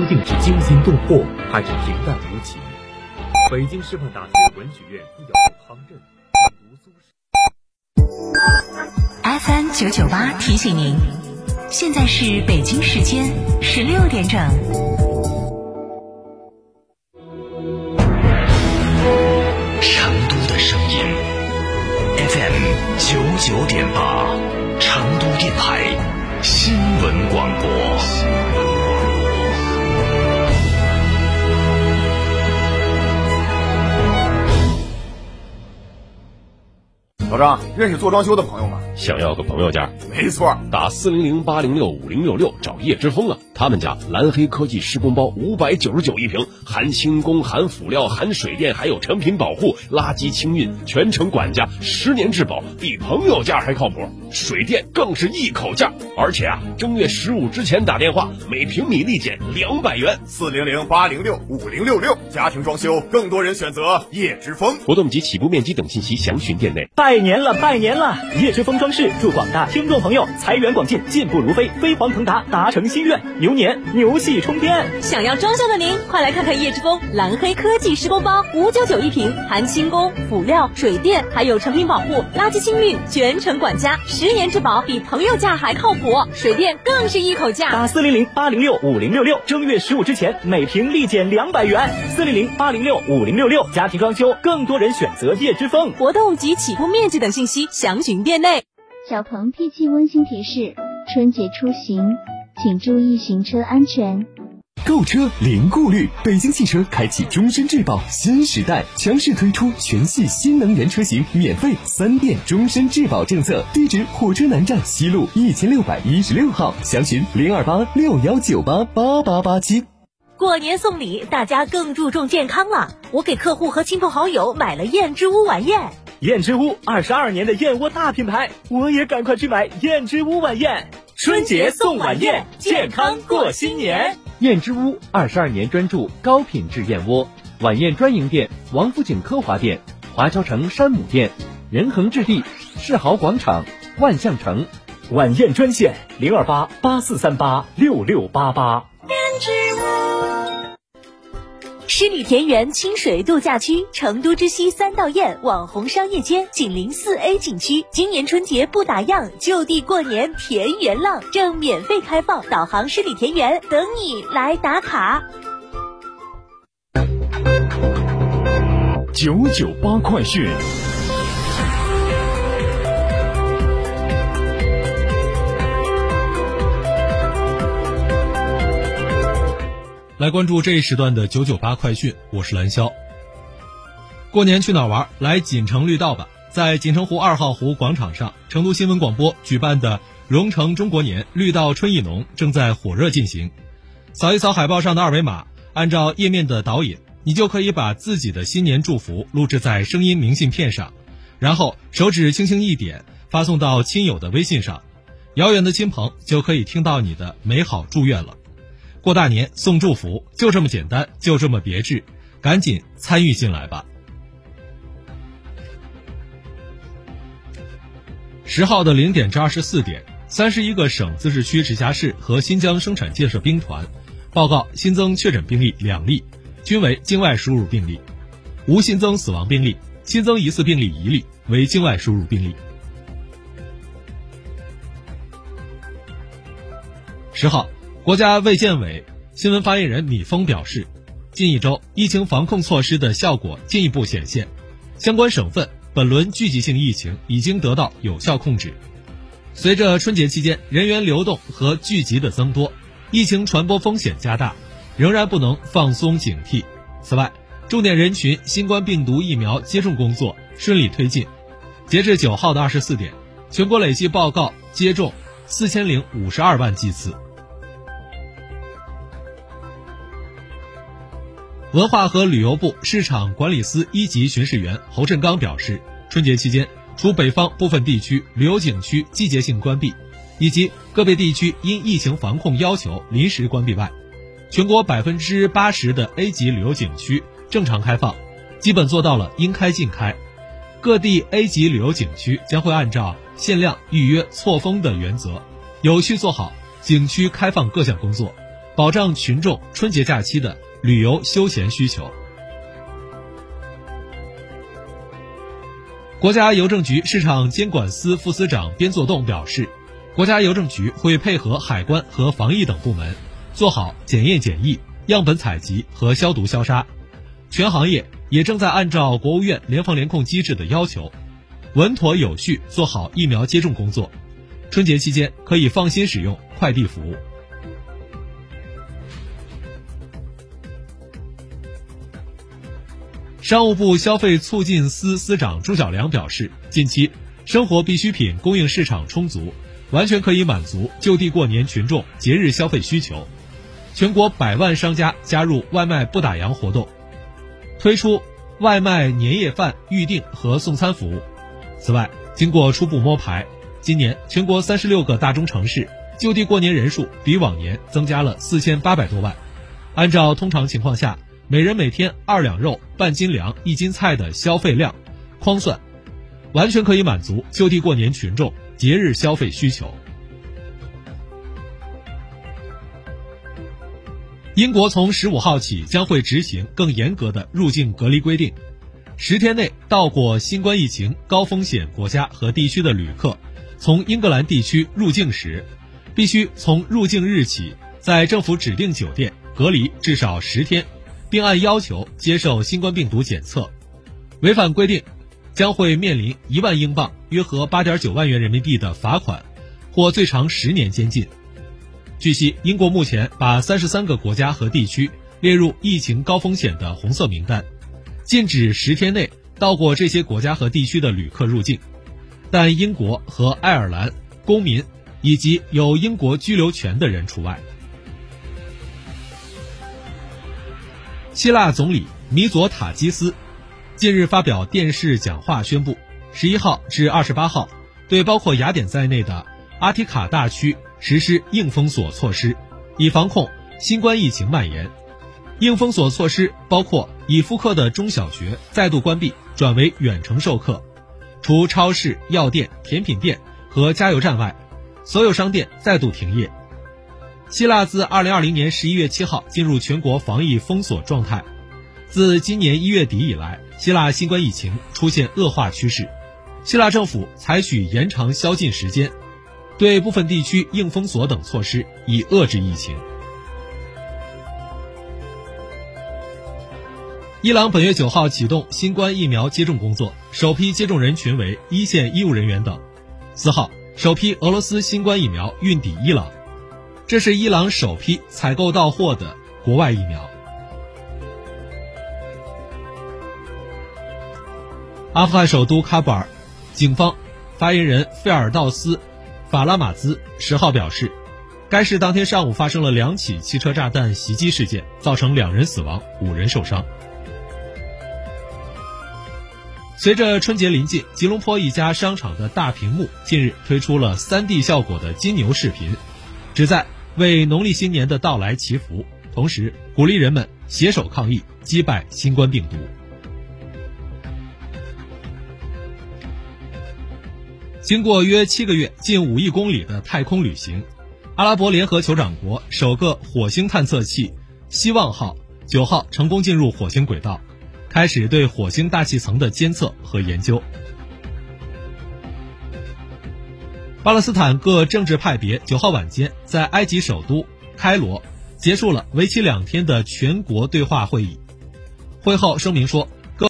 究竟是惊心动魄，还是平淡无奇？北京师范大学文学院副教授汤震读苏轼。FM 九九八提醒您，现在是北京时间十六点整。成都的声音，FM 九九点八，成都电台新闻广播。老张，认识做装修的朋友吗？想要个朋友价？没错，打四零零八零六五零六六找叶之峰啊！他们家蓝黑科技施工包五百九十九一平，含轻工、含辅料、含水电，还有成品保护、垃圾清运，全程管家，十年质保，比朋友价还靠谱。水电更是一口价，而且啊，正月十五之前打电话，每平米立减两百元。四零零八零六五零六六，家庭装修，更多人选择叶之峰。活动及起步面积等信息详询店内。拜年了，拜年了！叶之峰装饰祝广大听众朋友财源广进，进步如飞，飞黄腾达，达成心愿，牛年牛气冲天。想要装修的您，快来看看叶之峰蓝黑科技施工包，五九九一平，含轻工、辅料、水电，还有成品保护、垃圾清运，全程管家，十年质保，比朋友价还靠谱。水电更是一口价，打四零零八零六五零六六，正月十五之前每平立减两百元。四零零八零六五零六六，家庭装修，更多人选择叶之峰。活动及起步面积等信息详询店内。小鹏 P 七温馨提示：春节出行，请注意行车安全。购车零顾虑，北京汽车开启终身质保新时代，强势推出全系新能源车型免费三电终身质保政策。地址：火车南站西路一千六百一十六号，详询零二八六幺九八八八八七。过年送礼，大家更注重健康了。我给客户和亲朋好友买了燕之屋晚宴。燕之屋二十二年的燕窝大品牌，我也赶快去买燕之屋晚宴。春节送晚宴，健康过新年。燕之屋二十二年专注高品质燕窝，晚宴专营店：王府井科华店、华侨城山姆店、仁恒置地、世豪广场、万象城。晚宴专线：零二八八四三八六六八八。燕之屋。十里田园清水度假区，成都之西三道堰网红商业街，紧邻四 A 景区。今年春节不打烊，就地过年田园浪正免费开放，导航诗里田园，等你来打卡。九九八快讯。来关注这一时段的九九八快讯，我是蓝霄。过年去哪玩？来锦城绿道吧！在锦城湖二号湖广场上，成都新闻广播举办的“蓉城中国年，绿道春意浓”正在火热进行。扫一扫海报上的二维码，按照页面的导引，你就可以把自己的新年祝福录制在声音明信片上，然后手指轻轻一点，发送到亲友的微信上，遥远的亲朋就可以听到你的美好祝愿了。过大年送祝福，就这么简单，就这么别致，赶紧参与进来吧！十号的零点至二十四点，三十一个省、自治区、直辖市和新疆生产建设兵团报告新增确诊病例两例，均为境外输入病例，无新增死亡病例，新增疑似病例一例，为境外输入病例。十号。国家卫健委新闻发言人米峰表示，近一周疫情防控措施的效果进一步显现，相关省份本轮聚集性疫情已经得到有效控制。随着春节期间人员流动和聚集的增多，疫情传播风险加大，仍然不能放松警惕。此外，重点人群新冠病毒疫苗接种工作顺利推进，截至九号的二十四点，全国累计报告接种四千零五十二万剂次。文化和旅游部市场管理司一级巡视员侯振刚表示，春节期间，除北方部分地区旅游景区季节性关闭，以及个别地区因疫情防控要求临时关闭外，全国百分之八十的 A 级旅游景区正常开放，基本做到了应开尽开。各地 A 级旅游景区将会按照限量、预约、错峰的原则，有序做好景区开放各项工作。保障群众春节假期的旅游休闲需求。国家邮政局市场监管司副司长边作栋表示，国家邮政局会配合海关和防疫等部门，做好检验检疫、样本采集和消毒消杀。全行业也正在按照国务院联防联控机制的要求，稳妥有序做好疫苗接种工作。春节期间可以放心使用快递服务。商务部消费促进司司长朱晓良表示，近期生活必需品供应市场充足，完全可以满足就地过年群众节日消费需求。全国百万商家加入外卖不打烊活动，推出外卖年夜饭预订和送餐服务。此外，经过初步摸排，今年全国三十六个大中城市就地过年人数比往年增加了四千八百多万。按照通常情况下，每人每天二两肉、半斤粮、一斤菜的消费量，匡算，完全可以满足就地过年群众节日消费需求。英国从十五号起将会执行更严格的入境隔离规定，十天内到过新冠疫情高风险国家和地区的旅客，从英格兰地区入境时，必须从入境日起在政府指定酒店隔离至少十天。并按要求接受新冠病毒检测，违反规定将会面临一万英镑（约合八点九万元人民币）的罚款，或最长十年监禁。据悉，英国目前把三十三个国家和地区列入疫情高风险的红色名单，禁止十天内到过这些国家和地区的旅客入境，但英国和爱尔兰公民以及有英国居留权的人除外。希腊总理米佐塔基斯近日发表电视讲话，宣布十一号至二十八号对包括雅典在内的阿提卡大区实施硬封锁措施，以防控新冠疫情蔓延。硬封锁措施包括已复课的中小学再度关闭，转为远程授课；除超市、药店、甜品店和加油站外，所有商店再度停业。希腊自二零二零年十一月七号进入全国防疫封锁状态。自今年一月底以来，希腊新冠疫情出现恶化趋势。希腊政府采取延长宵禁时间、对部分地区硬封锁等措施，以遏制疫情。伊朗本月九号启动新冠疫苗接种工作，首批接种人群为一线医务人员等。四号，首批俄罗斯新冠疫苗运抵伊朗。这是伊朗首批采购到货的国外疫苗。阿富汗首都喀布尔，警方发言人费尔道斯·法拉马兹十号表示，该市当天上午发生了两起汽车炸弹袭击事件，造成两人死亡，五人受伤。随着春节临近，吉隆坡一家商场的大屏幕近日推出了 3D 效果的金牛视频，旨在。为农历新年的到来祈福，同时鼓励人们携手抗疫，击败新冠病毒。经过约七个月、近五亿公里的太空旅行，阿拉伯联合酋长国首个火星探测器“希望号”九号成功进入火星轨道，开始对火星大气层的监测和研究。巴勒斯坦各政治派别九号晚间在埃及首都开罗结束了为期两天的全国对话会议。会后声明说，